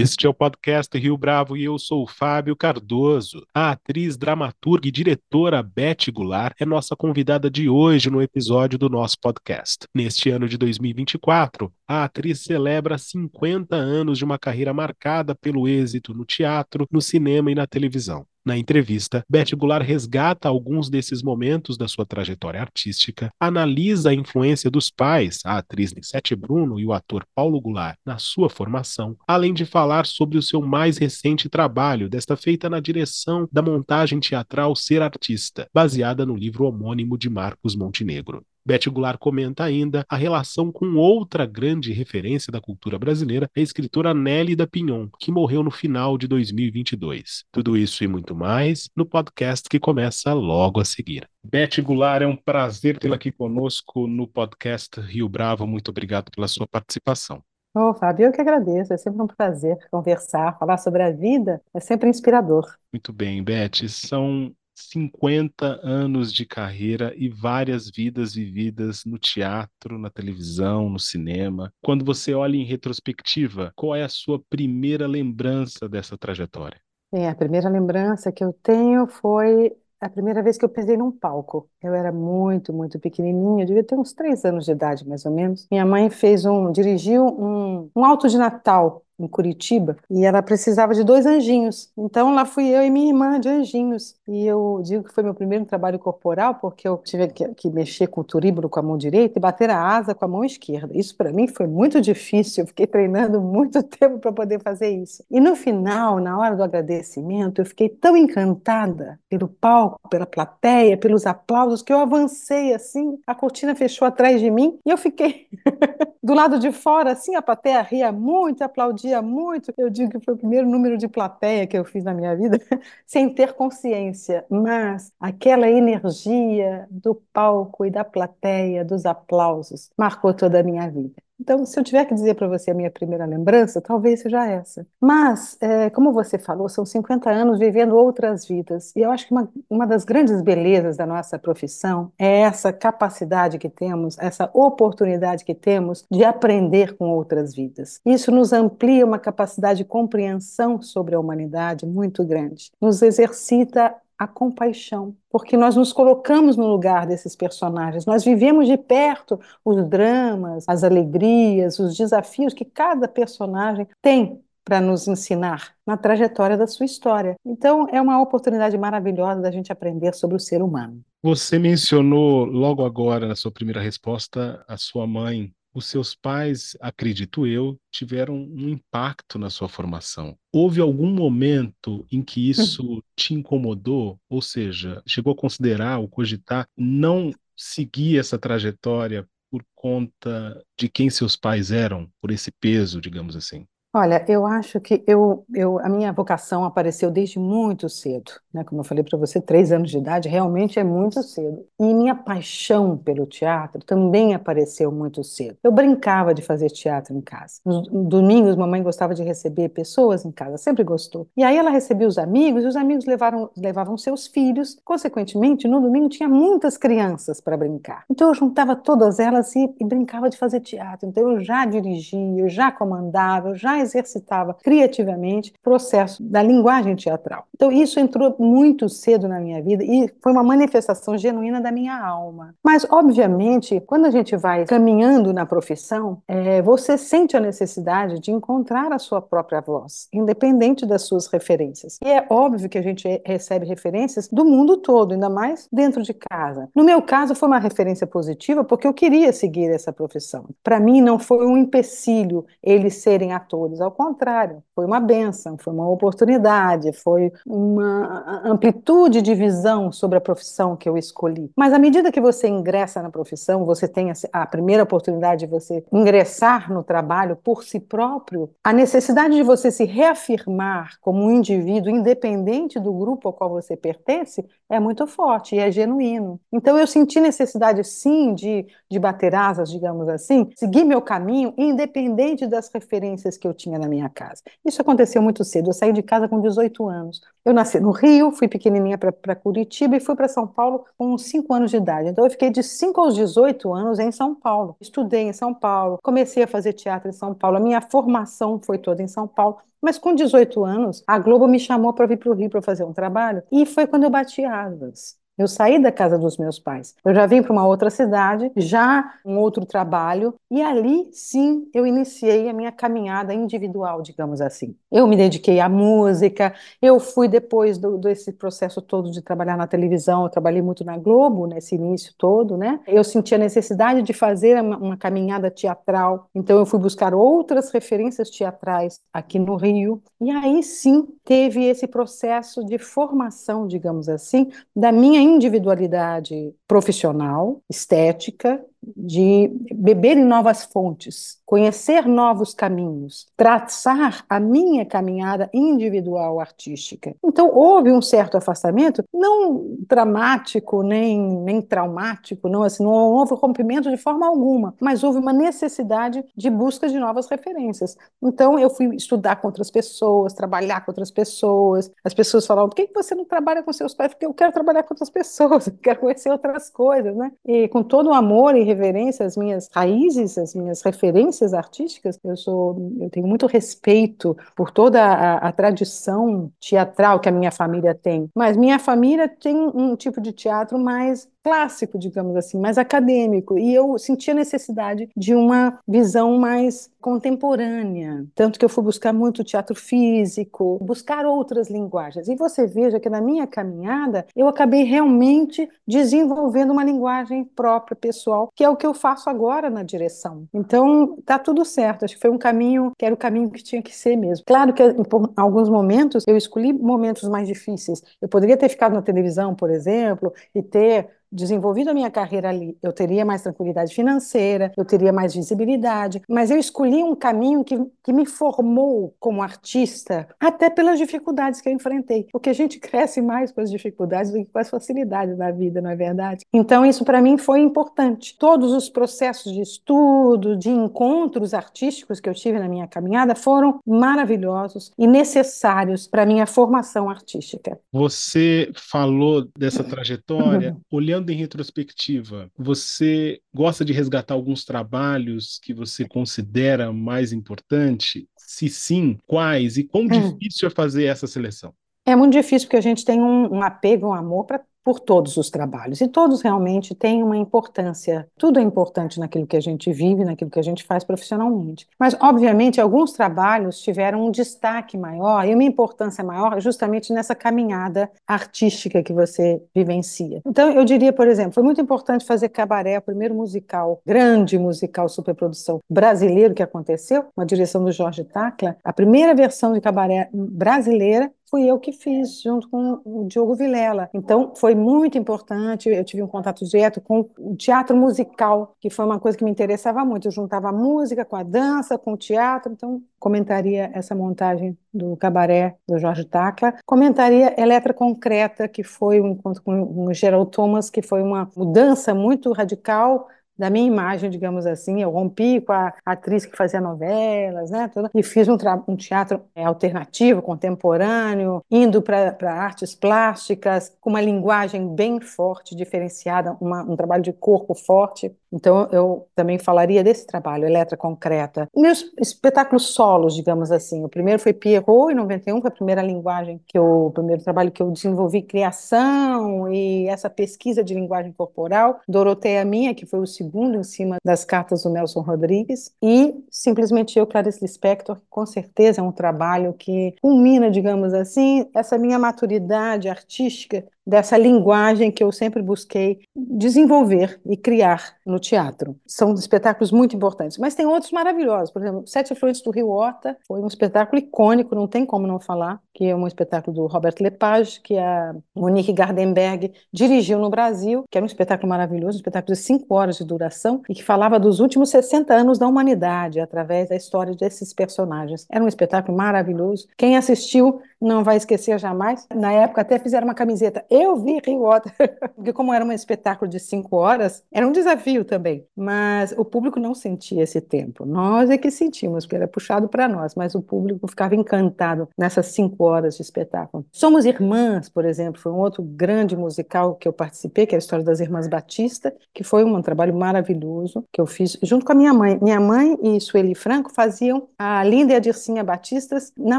Este é o podcast Rio Bravo e eu sou o Fábio Cardoso. A atriz, dramaturga e diretora Beth Goulart é nossa convidada de hoje no episódio do nosso podcast. Neste ano de 2024, a atriz celebra 50 anos de uma carreira marcada pelo êxito no teatro, no cinema e na televisão. Na entrevista, Beth Goulart resgata alguns desses momentos da sua trajetória artística, analisa a influência dos pais, a atriz Nissete Bruno e o ator Paulo Goulart, na sua formação, além de falar sobre o seu mais recente trabalho, desta feita na direção da montagem teatral Ser Artista, baseada no livro homônimo de Marcos Montenegro. Beth Goulart comenta ainda a relação com outra grande referência da cultura brasileira, a escritora Nélida Pinhon, que morreu no final de 2022. Tudo isso e muito mais no podcast que começa logo a seguir. Beth Goulart, é um prazer tê-la aqui conosco no podcast Rio Bravo. Muito obrigado pela sua participação. Ô, Fábio, eu que agradeço. É sempre um prazer conversar, falar sobre a vida. É sempre inspirador. Muito bem, Beth. São 50 anos de carreira e várias vidas vividas no teatro, na televisão, no cinema. Quando você olha em retrospectiva, qual é a sua primeira lembrança dessa trajetória? Bem, a primeira lembrança que eu tenho foi a primeira vez que eu pisei num palco. Eu era muito, muito pequenininha, devia ter uns três anos de idade, mais ou menos. Minha mãe fez um, dirigiu um, um alto de Natal em Curitiba, e ela precisava de dois anjinhos. Então lá fui eu e minha irmã de anjinhos. E eu digo que foi meu primeiro trabalho corporal, porque eu tive que, que mexer com o turíbulo com a mão direita e bater a asa com a mão esquerda. Isso para mim foi muito difícil, eu fiquei treinando muito tempo para poder fazer isso. E no final, na hora do agradecimento, eu fiquei tão encantada pelo palco, pela plateia, pelos aplausos, que eu avancei assim, a cortina fechou atrás de mim e eu fiquei do lado de fora, assim, a plateia ria muito, aplaudia curtia muito. Eu digo que foi o primeiro número de plateia que eu fiz na minha vida, sem ter consciência. Mas aquela energia do palco e da plateia, dos aplausos, marcou toda a minha vida. Então, se eu tiver que dizer para você a minha primeira lembrança, talvez seja essa. Mas, é, como você falou, são 50 anos vivendo outras vidas. E eu acho que uma, uma das grandes belezas da nossa profissão é essa capacidade que temos, essa oportunidade que temos de aprender com outras vidas. Isso nos amplia uma capacidade de compreensão sobre a humanidade muito grande, nos exercita a compaixão, porque nós nos colocamos no lugar desses personagens, nós vivemos de perto os dramas, as alegrias, os desafios que cada personagem tem para nos ensinar na trajetória da sua história. Então, é uma oportunidade maravilhosa da gente aprender sobre o ser humano. Você mencionou logo agora, na sua primeira resposta, a sua mãe os seus pais, acredito eu, tiveram um impacto na sua formação. Houve algum momento em que isso te incomodou? Ou seja, chegou a considerar ou cogitar não seguir essa trajetória por conta de quem seus pais eram, por esse peso, digamos assim? Olha, eu acho que eu, eu, a minha vocação apareceu desde muito cedo, né? Como eu falei para você, três anos de idade realmente é muito cedo. E minha paixão pelo teatro também apareceu muito cedo. Eu brincava de fazer teatro em casa. Nos domingos, mamãe gostava de receber pessoas em casa, sempre gostou. E aí ela recebia os amigos, e os amigos levaram, levavam seus filhos. Consequentemente, no domingo tinha muitas crianças para brincar. Então eu juntava todas elas e, e brincava de fazer teatro. Então eu já dirigia, eu já comandava, eu já exercitava criativamente o processo da linguagem teatral. Então, isso entrou muito cedo na minha vida e foi uma manifestação genuína da minha alma. Mas, obviamente, quando a gente vai caminhando na profissão, é, você sente a necessidade de encontrar a sua própria voz, independente das suas referências. E é óbvio que a gente recebe referências do mundo todo, ainda mais dentro de casa. No meu caso, foi uma referência positiva porque eu queria seguir essa profissão. Para mim, não foi um empecilho eles serem atores ao contrário, foi uma benção, foi uma oportunidade, foi uma amplitude de visão sobre a profissão que eu escolhi. Mas à medida que você ingressa na profissão, você tem a primeira oportunidade de você ingressar no trabalho por si próprio, a necessidade de você se reafirmar como um indivíduo independente do grupo ao qual você pertence é muito forte e é genuíno. Então eu senti necessidade sim de, de bater asas, digamos assim, seguir meu caminho independente das referências que eu tinha na minha casa. Isso aconteceu muito cedo. Eu saí de casa com 18 anos. Eu nasci no Rio, fui pequenininha para Curitiba e fui para São Paulo com 5 anos de idade. Então eu fiquei de 5 aos 18 anos em São Paulo. Estudei em São Paulo, comecei a fazer teatro em São Paulo. A minha formação foi toda em São Paulo. Mas com 18 anos, a Globo me chamou para vir para o Rio para fazer um trabalho e foi quando eu bati asas. Eu saí da casa dos meus pais. Eu já vim para uma outra cidade, já um outro trabalho, e ali sim eu iniciei a minha caminhada individual, digamos assim. Eu me dediquei à música, eu fui depois do, desse processo todo de trabalhar na televisão, eu trabalhei muito na Globo nesse início todo, né? Eu senti a necessidade de fazer uma, uma caminhada teatral, então eu fui buscar outras referências teatrais aqui no Rio, e aí sim teve esse processo de formação, digamos assim, da minha individualidade profissional, estética, de beber em novas fontes, conhecer novos caminhos, traçar a minha caminhada individual artística. Então, houve um certo afastamento, não dramático, nem, nem traumático, não, assim, não houve rompimento de forma alguma, mas houve uma necessidade de busca de novas referências. Então, eu fui estudar com outras pessoas, trabalhar com outras pessoas. As pessoas falavam, por que você não trabalha com seus pais? Porque eu quero trabalhar com outras pessoas, eu quero conhecer outras coisas, né? E com todo o amor e reverência às minhas raízes, às minhas referências artísticas. Eu sou, eu tenho muito respeito por toda a, a tradição teatral que a minha família tem. Mas minha família tem um tipo de teatro mais clássico, digamos assim, mais acadêmico, e eu senti a necessidade de uma visão mais contemporânea, tanto que eu fui buscar muito teatro físico, buscar outras linguagens. E você veja que na minha caminhada eu acabei realmente desenvolvendo uma linguagem própria, pessoal, que é o que eu faço agora na direção. Então, tá tudo certo. Acho que foi um caminho que era o caminho que tinha que ser mesmo. Claro que em alguns momentos eu escolhi momentos mais difíceis. Eu poderia ter ficado na televisão, por exemplo, e ter desenvolvido a minha carreira ali, eu teria mais tranquilidade financeira, eu teria mais visibilidade, mas eu escolhi um caminho que, que me formou como artista, até pelas dificuldades que eu enfrentei, porque a gente cresce mais com as dificuldades do que com as facilidades da vida, não é verdade? Então, isso para mim foi importante. Todos os processos de estudo, de encontros artísticos que eu tive na minha caminhada foram maravilhosos e necessários para a minha formação artística. Você falou dessa trajetória olhando olhando em retrospectiva, você gosta de resgatar alguns trabalhos que você considera mais importante? Se sim, quais? E quão hum. difícil é fazer essa seleção? É muito difícil porque a gente tem um, um apego, um amor para por todos os trabalhos. E todos realmente têm uma importância. Tudo é importante naquilo que a gente vive, naquilo que a gente faz profissionalmente. Mas, obviamente, alguns trabalhos tiveram um destaque maior e uma importância maior justamente nessa caminhada artística que você vivencia. Então, eu diria, por exemplo, foi muito importante fazer Cabaré, o primeiro musical, grande musical superprodução brasileiro que aconteceu, uma direção do Jorge Tacla, a primeira versão de Cabaré brasileira fui eu que fiz, junto com o Diogo Vilela. Então, foi muito importante, eu tive um contato direto com o teatro musical, que foi uma coisa que me interessava muito. Eu juntava a música com a dança, com o teatro, então comentaria essa montagem do cabaré do Jorge Tacla, comentaria Eletra Concreta, que foi um encontro com o Gerald Thomas, que foi uma mudança muito radical da minha imagem, digamos assim. Eu rompi com a atriz que fazia novelas, né, tudo, e fiz um, um teatro é, alternativo, contemporâneo, indo para artes plásticas, com uma linguagem bem forte, diferenciada, uma, um trabalho de corpo forte. Então, eu também falaria desse trabalho, Eletra Concreta. Meus espetáculos solos, digamos assim. O primeiro foi Pierrot, em 91, foi a primeira linguagem que eu, o primeiro trabalho que eu desenvolvi, criação e essa pesquisa de linguagem corporal. Doroteia Minha, que foi o segundo em cima das cartas do Nelson Rodrigues. E simplesmente eu, Clarice Lispector, que com certeza é um trabalho que culmina, digamos assim, essa minha maturidade artística dessa linguagem que eu sempre busquei desenvolver e criar no teatro. São espetáculos muito importantes, mas tem outros maravilhosos. Por exemplo, Sete Afluentes do Rio Horta foi um espetáculo icônico, não tem como não falar, que é um espetáculo do Robert Lepage, que a Monique Gardenberg dirigiu no Brasil, que era um espetáculo maravilhoso, um espetáculo de cinco horas de duração e que falava dos últimos 60 anos da humanidade através da história desses personagens. Era um espetáculo maravilhoso. Quem assistiu não vai esquecer jamais. Na época até fizeram uma camiseta. Eu vi Rio Water, porque como era um espetáculo de cinco horas, era um desafio também. Mas o público não sentia esse tempo. Nós é que sentimos, porque era puxado para nós, mas o público ficava encantado nessas cinco horas de espetáculo. Somos Irmãs, por exemplo, foi um outro grande musical que eu participei, que é a história das Irmãs Batista, que foi um trabalho maravilhoso que eu fiz junto com a minha mãe. Minha mãe e Sueli Franco faziam a Linda e a Dircinha Batistas na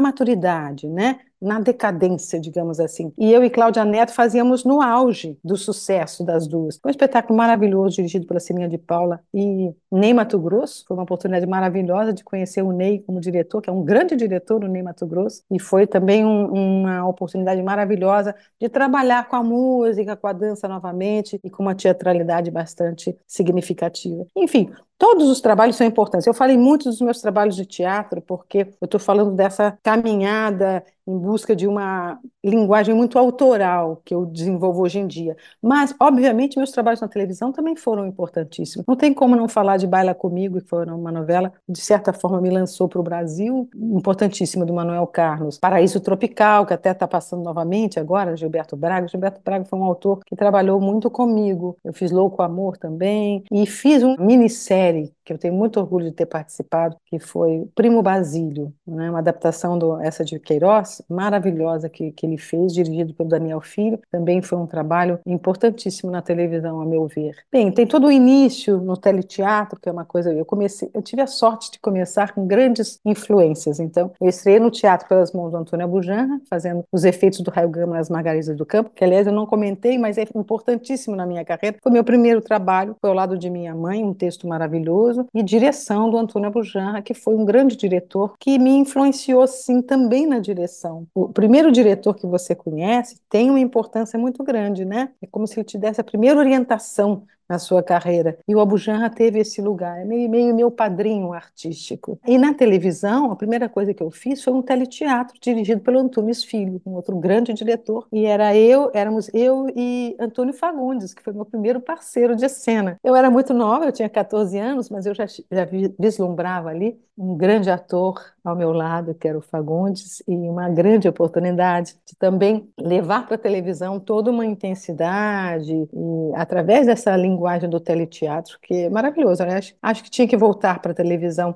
maturidade, né? Na decadência, digamos assim. E eu e Cláudia Neto fazíamos no auge do sucesso das duas. Foi um espetáculo maravilhoso, dirigido pela Celinha de Paula e Ney Mato Grosso. Foi uma oportunidade maravilhosa de conhecer o Ney como diretor, que é um grande diretor, o Ney Mato Grosso. E foi também um, uma oportunidade maravilhosa de trabalhar com a música, com a dança novamente e com uma teatralidade bastante significativa. Enfim, Todos os trabalhos são importantes. Eu falei muito dos meus trabalhos de teatro, porque eu estou falando dessa caminhada em busca de uma linguagem muito autoral que eu desenvolvo hoje em dia. Mas, obviamente, meus trabalhos na televisão também foram importantíssimos. Não tem como não falar de Baila Comigo, que foi uma novela de certa forma, me lançou para o Brasil, importantíssima, do Manuel Carlos. Paraíso Tropical, que até está passando novamente agora, Gilberto Braga. Gilberto Braga foi um autor que trabalhou muito comigo. Eu fiz Louco Amor também, e fiz uma minissérie que eu tenho muito orgulho de ter participado, que foi Primo Basílio, né, uma adaptação do essa de Queiroz, maravilhosa que, que ele fez, dirigido pelo Daniel Filho. Também foi um trabalho importantíssimo na televisão, a meu ver. Bem, tem todo o início no teleteatro, que é uma coisa. Eu comecei, eu tive a sorte de começar com grandes influências. Então, eu estreiei no teatro pelas mãos do Antônio Abujanra, fazendo os efeitos do Raio Gama nas Margaridas do Campo, que aliás eu não comentei, mas é importantíssimo na minha carreira. Foi meu primeiro trabalho, foi ao lado de minha mãe, um texto maravilhoso e direção do Antônio Abujanra, que foi um grande diretor que me influenciou sim também na direção. O primeiro diretor que você conhece tem uma importância muito grande, né? É como se ele te desse a primeira orientação na sua carreira. E o Abujanra teve esse lugar, é meio, meio meu padrinho artístico. E na televisão, a primeira coisa que eu fiz foi um teleteatro dirigido pelo Antunes Filho, um outro grande diretor. E era eu, éramos eu e Antônio Fagundes, que foi meu primeiro parceiro de cena. Eu era muito nova, eu tinha 14 anos, mas eu já, já vislumbrava ali um grande ator ao meu lado, que era o Fagundes, e uma grande oportunidade de também levar para a televisão toda uma intensidade, e através dessa linguagem do teleteatro, que é maravilhoso. Acho, acho que tinha que voltar para a televisão,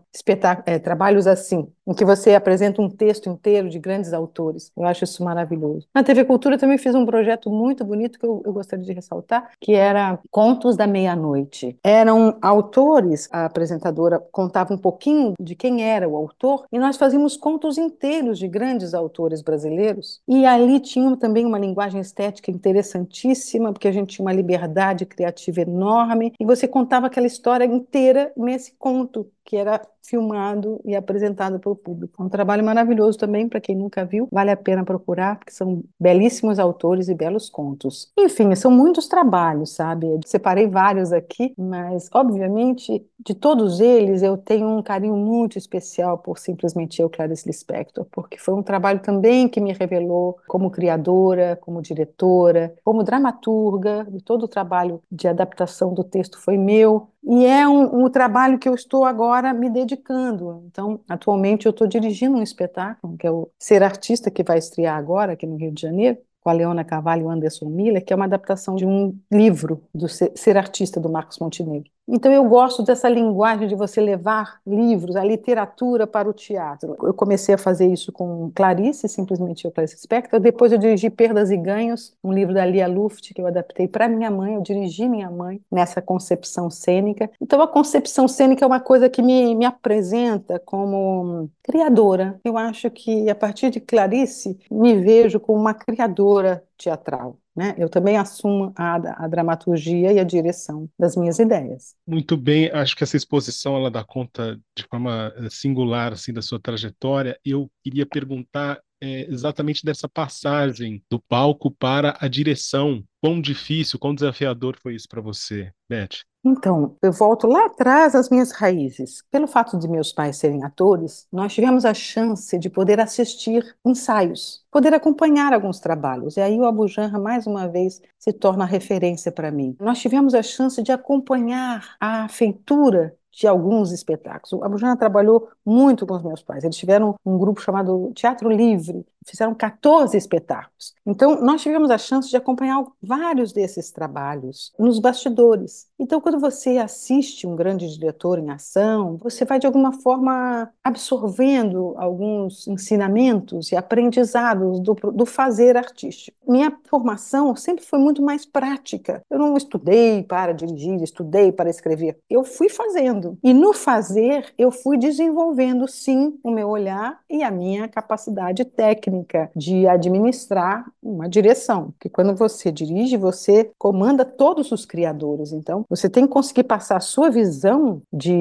é, trabalhos assim, em que você apresenta um texto inteiro de grandes autores. Eu acho isso maravilhoso. Na TV Cultura também fiz um projeto muito bonito que eu, eu gostaria de ressaltar, que era Contos da Meia-Noite. Eram autores, a apresentadora contava um pouquinho de quem era o autor, e nós fazíamos contos inteiros de grandes autores brasileiros. E ali tinha também uma linguagem estética interessantíssima, porque a gente tinha uma liberdade criativa enorme, e você contava aquela história inteira nesse conto que era filmado e apresentado para o público. Um trabalho maravilhoso também, para quem nunca viu, vale a pena procurar, porque são belíssimos autores e belos contos. Enfim, são muitos trabalhos, sabe? Eu separei vários aqui, mas, obviamente, de todos eles, eu tenho um carinho muito especial por simplesmente eu, Clarice Lispector, porque foi um trabalho também que me revelou como criadora, como diretora, como dramaturga, todo o trabalho de adaptação do texto foi meu, e é um, um, trabalho que eu estou agora me dedicando. Então, atualmente eu estou dirigindo um espetáculo, que é o Ser Artista, que vai estrear agora aqui no Rio de Janeiro, com a Leona Carvalho e o Anderson Miller, que é uma adaptação de um livro do Ser Artista, do Marcos Montenegro. Então eu gosto dessa linguagem de você levar livros, a literatura para o teatro. Eu comecei a fazer isso com Clarice, simplesmente eu Clarice Spector. Depois eu dirigi Perdas e Ganhos, um livro da Lia Luft que eu adaptei para minha mãe. Eu dirigi minha mãe nessa concepção cênica. Então a concepção cênica é uma coisa que me, me apresenta como criadora. Eu acho que a partir de Clarice me vejo como uma criadora teatral. Né? Eu também assumo a, a, dramaturgia e a direção das minhas ideias. Muito bem, acho que essa exposição ela dá conta de forma eh, singular assim da sua trajetória. Eu queria perguntar é, exatamente dessa passagem do palco para a direção. Quão difícil, quão desafiador foi isso para você, Beth? Então, eu volto lá atrás às minhas raízes. Pelo fato de meus pais serem atores, nós tivemos a chance de poder assistir ensaios, poder acompanhar alguns trabalhos. E aí o Abu Janra, mais uma vez, se torna referência para mim. Nós tivemos a chance de acompanhar a feitura de alguns espetáculos. O Abujana trabalhou muito com os meus pais. Eles tiveram um grupo chamado Teatro Livre, fizeram 14 espetáculos. Então, nós tivemos a chance de acompanhar vários desses trabalhos nos bastidores. Então, quando você assiste um grande diretor em ação, você vai de alguma forma absorvendo alguns ensinamentos e aprendizados do, do fazer artístico. Minha formação sempre foi muito mais prática. Eu não estudei para dirigir, estudei para escrever. Eu fui fazendo. E no fazer, eu fui desenvolvendo, sim, o meu olhar e a minha capacidade técnica de administrar uma direção. Porque quando você dirige, você comanda todos os criadores. Então, você tem que conseguir passar a sua visão de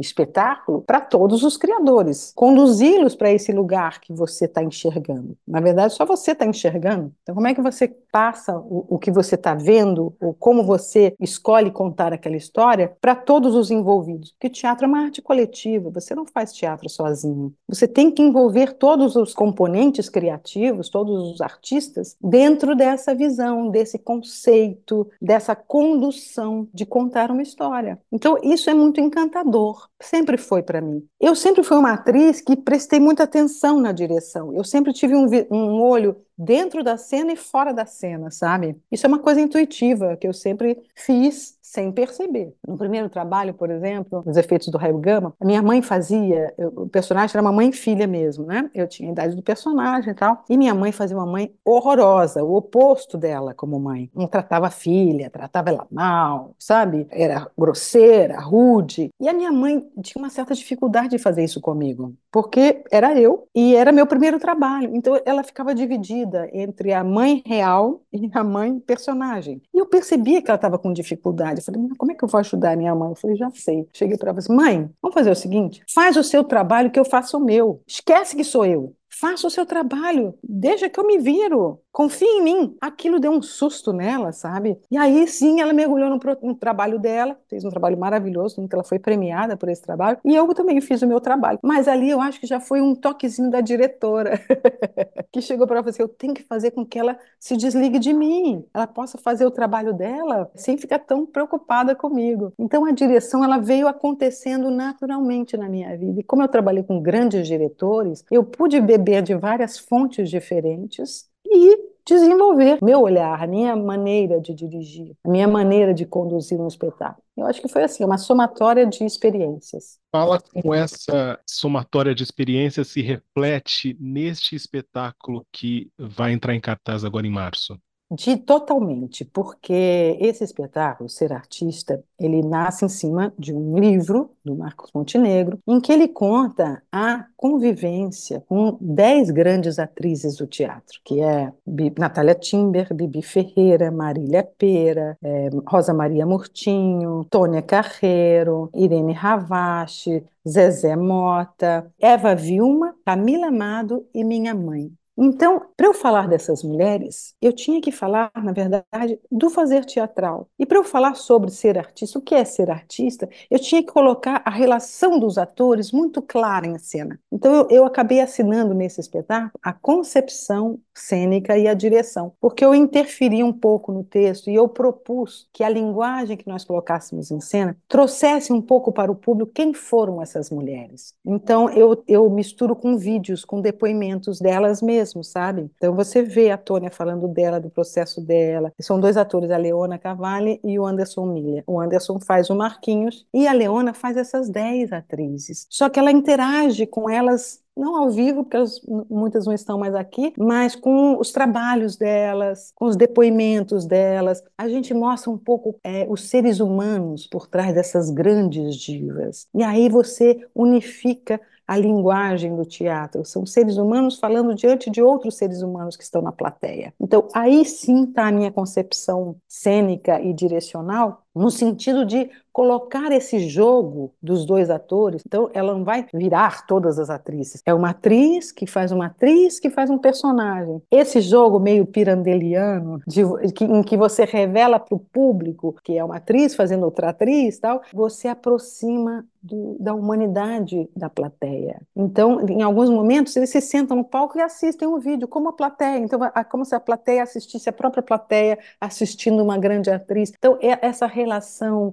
espetáculo para todos os criadores, conduzi-los para esse lugar que você está enxergando. Na verdade, só você está enxergando. Então, como é que você passa o, o que você está vendo, ou como você escolhe contar aquela história para todos os envolvidos? Porque teatro é uma arte coletiva, você não faz teatro sozinho. Você tem que envolver todos os componentes criativos, todos os artistas, dentro dessa visão, desse conceito, dessa condução de contar uma história. Então, isso é muito encantador, sempre foi para mim. Eu sempre fui uma atriz que prestei muita atenção na direção, eu sempre tive um, um olho dentro da cena e fora da cena, sabe? Isso é uma coisa intuitiva que eu sempre fiz sem perceber. No primeiro trabalho, por exemplo, os efeitos do raio gama, a minha mãe fazia, eu, o personagem era uma mãe e filha mesmo, né? Eu tinha a idade do personagem e tal, e minha mãe fazia uma mãe horrorosa, o oposto dela como mãe. Não tratava a filha, tratava ela mal, sabe? Era grosseira, rude. E a minha mãe tinha uma certa dificuldade de fazer isso comigo, porque era eu e era meu primeiro trabalho. Então ela ficava dividida entre a mãe real e a mãe personagem. E eu percebia que ela estava com dificuldade falei, como é que eu vou ajudar minha mãe? Eu falei, já sei. Cheguei para ela falei, mãe, vamos fazer o seguinte: faz o seu trabalho que eu faço o meu. Esquece que sou eu. Faça o seu trabalho, deixa que eu me viro, confie em mim. Aquilo deu um susto nela, sabe? E aí sim ela mergulhou no, no trabalho dela, fez um trabalho maravilhoso, que ela foi premiada por esse trabalho, e eu também fiz o meu trabalho. Mas ali eu acho que já foi um toquezinho da diretora, que chegou para você: eu tenho que fazer com que ela se desligue de mim, ela possa fazer o trabalho dela sem ficar tão preocupada comigo. Então a direção ela veio acontecendo naturalmente na minha vida. E como eu trabalhei com grandes diretores, eu pude beber beber de várias fontes diferentes e desenvolver meu olhar, a minha maneira de dirigir, a minha maneira de conduzir um espetáculo. Eu acho que foi assim, uma somatória de experiências. Fala como essa somatória de experiências se reflete neste espetáculo que vai entrar em cartaz agora em março. De totalmente, porque esse espetáculo, Ser Artista, ele nasce em cima de um livro do Marcos Montenegro, em que ele conta a convivência com dez grandes atrizes do teatro, que é Natália Timber, Bibi Ferreira, Marília Pera, é, Rosa Maria Murtinho, Tônia Carreiro, Irene Ravache, Zezé Mota, Eva Vilma, Camila Amado e minha mãe. Então, para eu falar dessas mulheres, eu tinha que falar, na verdade, do fazer teatral. E para eu falar sobre ser artista, o que é ser artista, eu tinha que colocar a relação dos atores muito clara em cena. Então, eu, eu acabei assinando nesse espetáculo a concepção cênica e a direção, porque eu interferi um pouco no texto e eu propus que a linguagem que nós colocássemos em cena trouxesse um pouco para o público quem foram essas mulheres. Então, eu, eu misturo com vídeos, com depoimentos delas mesmas mesmo, sabe? Então você vê a Tônia falando dela, do processo dela. São dois atores, a Leona Cavalli e o Anderson Miller. O Anderson faz o Marquinhos e a Leona faz essas dez atrizes. Só que ela interage com elas não ao vivo, porque elas, muitas não estão mais aqui, mas com os trabalhos delas, com os depoimentos delas. A gente mostra um pouco é, os seres humanos por trás dessas grandes divas. E aí você unifica a linguagem do teatro. São seres humanos falando diante de outros seres humanos que estão na plateia. Então, aí sim está a minha concepção cênica e direcional, no sentido de colocar esse jogo dos dois atores. Então, ela não vai virar todas as atrizes. É uma atriz que faz uma atriz que faz um personagem. Esse jogo meio pirandeliano, de, que, em que você revela para o público que é uma atriz fazendo outra atriz, tal, você aproxima do, da humanidade da plateia. Então, em alguns momentos, eles se sentam no palco e assistem o um vídeo, como a plateia. Então, é como se a plateia assistisse a própria plateia assistindo uma grande atriz. Então, é essa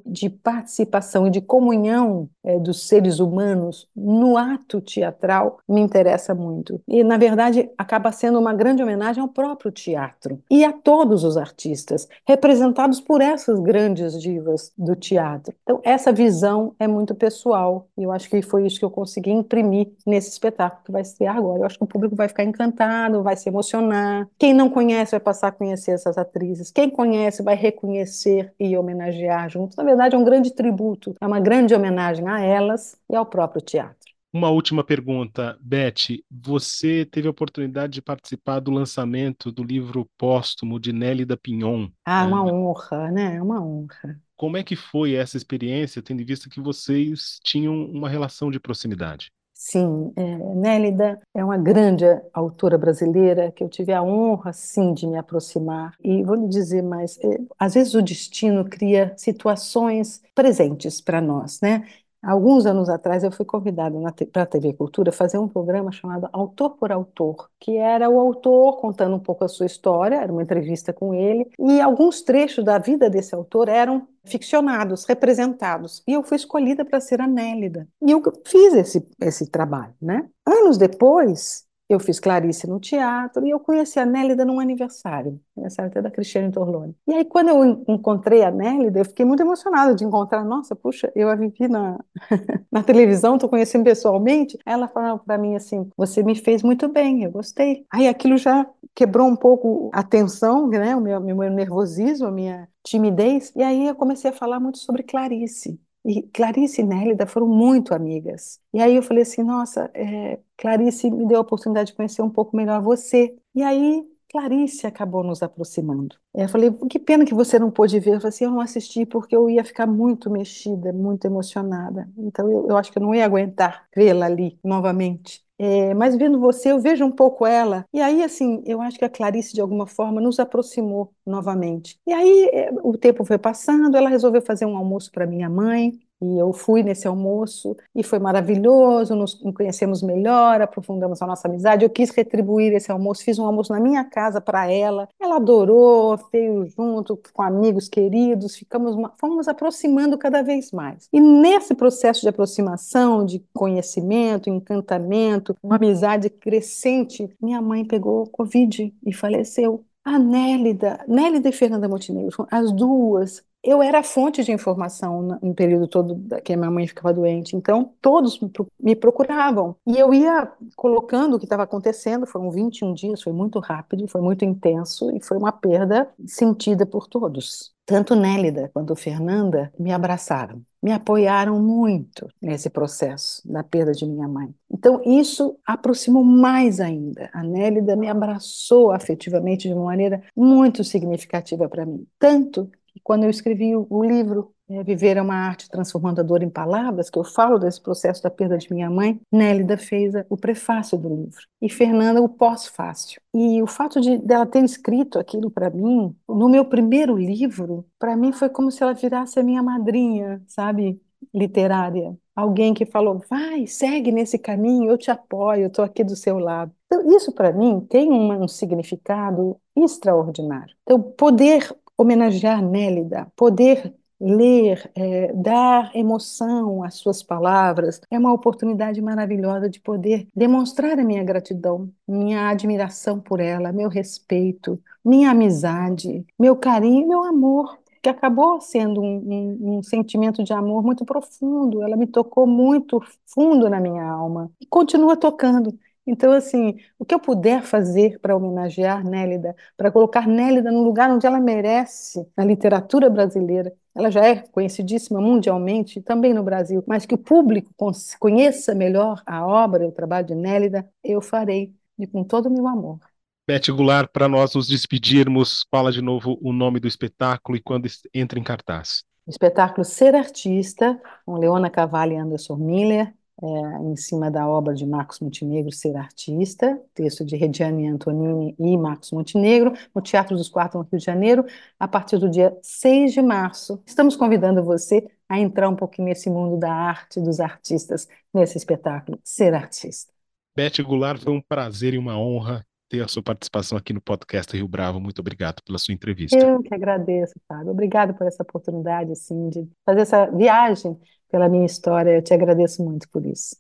de participação e de comunhão é, dos seres humanos no ato teatral me interessa muito. E, na verdade, acaba sendo uma grande homenagem ao próprio teatro e a todos os artistas, representados por essas grandes divas do teatro. Então, essa visão é muito pessoal e eu acho que foi isso que eu consegui imprimir nesse espetáculo que vai ser agora. Eu acho que o público vai ficar encantado, vai se emocionar. Quem não conhece vai passar a conhecer essas atrizes. Quem conhece vai reconhecer e homenagear juntos. Na verdade, é um grande tributo, é uma grande homenagem a elas e ao próprio teatro. Uma última pergunta, Beth. Você teve a oportunidade de participar do lançamento do livro póstumo de Nélida Pinhon. Ah, uma é... honra, né? Uma honra. Como é que foi essa experiência, tendo em vista que vocês tinham uma relação de proximidade? Sim, é, Nélida é uma grande autora brasileira que eu tive a honra, sim, de me aproximar. E vou lhe dizer mais, é, às vezes o destino cria situações presentes para nós, né? Alguns anos atrás, eu fui convidada para a TV Cultura fazer um programa chamado Autor por Autor, que era o autor contando um pouco a sua história, era uma entrevista com ele, e alguns trechos da vida desse autor eram ficcionados, representados. E eu fui escolhida para ser a Nélida. E eu fiz esse, esse trabalho, né? Anos depois, eu fiz Clarice no teatro e eu conheci a Nélida num aniversário, aniversário até da Cristiane Torlone. E aí, quando eu encontrei a Nélida, eu fiquei muito emocionada de encontrar. Nossa, puxa, eu a vivi na, na televisão, estou conhecendo pessoalmente. Ela falou para mim assim: Você me fez muito bem, eu gostei. Aí aquilo já quebrou um pouco a tensão, né, o meu, meu nervosismo, a minha timidez. E aí eu comecei a falar muito sobre Clarice. E Clarice e Nélida foram muito amigas. E aí eu falei assim, nossa, é, Clarice me deu a oportunidade de conhecer um pouco melhor você. E aí Clarice acabou nos aproximando. Eu falei, que pena que você não pôde ver. Eu falei assim, eu não assisti porque eu ia ficar muito mexida, muito emocionada. Então eu, eu acho que eu não ia aguentar vê-la ali novamente. É, mas vendo você, eu vejo um pouco ela. E aí, assim, eu acho que a Clarice, de alguma forma, nos aproximou novamente. E aí, é, o tempo foi passando, ela resolveu fazer um almoço para minha mãe. E eu fui nesse almoço e foi maravilhoso, nos conhecemos melhor, aprofundamos a nossa amizade. Eu quis retribuir esse almoço, fiz um almoço na minha casa para ela. Ela adorou, veio junto com amigos queridos, ficamos fomos aproximando cada vez mais. E nesse processo de aproximação, de conhecimento, encantamento, uma amizade crescente, minha mãe pegou Covid e faleceu. A Nélida, Nélida e Fernanda Montenegro, as duas eu era a fonte de informação no período todo que a minha mãe ficava doente. Então, todos me procuravam. E eu ia colocando o que estava acontecendo. Foram 21 dias, foi muito rápido, foi muito intenso e foi uma perda sentida por todos. Tanto Nélida quanto Fernanda me abraçaram, me apoiaram muito nesse processo da perda de minha mãe. Então, isso aproximou mais ainda. A Nélida me abraçou afetivamente de uma maneira muito significativa para mim. Tanto e quando eu escrevi o, livro é, Viver é uma Arte Transformadora em Palavras, que eu falo desse processo da perda de minha mãe, Nélida fez o prefácio do livro e Fernanda o pós-fácio. E o fato de dela ter escrito aquilo para mim, no meu primeiro livro, para mim foi como se ela virasse a minha madrinha, sabe, literária. Alguém que falou, vai, segue nesse caminho, eu te apoio, eu estou aqui do seu lado. Então, isso para mim tem um significado extraordinário. Então, poder homenagear Nélida, poder ler, é, dar emoção às suas palavras, é uma oportunidade maravilhosa de poder demonstrar a minha gratidão, minha admiração por ela, meu respeito, minha amizade, meu carinho e meu amor. Que acabou sendo um, um, um sentimento de amor muito profundo, ela me tocou muito fundo na minha alma e continua tocando. Então, assim, o que eu puder fazer para homenagear Nélida, para colocar Nélida no lugar onde ela merece na literatura brasileira, ela já é conhecidíssima mundialmente, também no Brasil, mas que o público conheça melhor a obra e o trabalho de Nélida, eu farei e com todo o meu amor. Beth Goulart, para nós nos despedirmos, fala de novo o nome do espetáculo e quando entra em cartaz. O espetáculo Ser Artista, com Leona Cavalli e Anderson Miller, é, em cima da obra de Marcos Montenegro, Ser Artista, texto de Rediane Antonini e Marcos Montenegro, no Teatro dos Quatro, no Rio de Janeiro, a partir do dia 6 de março. Estamos convidando você a entrar um pouquinho nesse mundo da arte, dos artistas, nesse espetáculo Ser Artista. Beth Goulart, foi um prazer e uma honra ter a sua participação aqui no podcast Rio Bravo. Muito obrigado pela sua entrevista. Eu que agradeço, Fábio. Obrigado por essa oportunidade, sim, de fazer essa viagem pela minha história. Eu te agradeço muito por isso.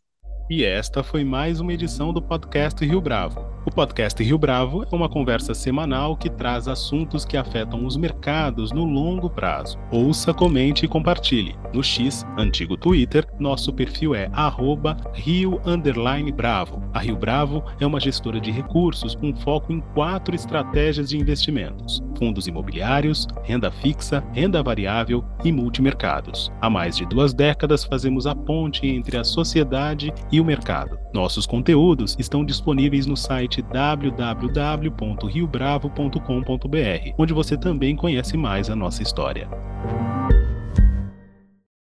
E esta foi mais uma edição do podcast Rio Bravo. O podcast Rio Bravo é uma conversa semanal que traz assuntos que afetam os mercados no longo prazo. Ouça, comente e compartilhe. No X, antigo Twitter, nosso perfil é Rio Bravo. A Rio Bravo é uma gestora de recursos com foco em quatro estratégias de investimentos: fundos imobiliários, renda fixa, renda variável e multimercados. Há mais de duas décadas fazemos a ponte entre a sociedade e o mercado. Nossos conteúdos estão disponíveis no site www.riobravo.com.br, onde você também conhece mais a nossa história.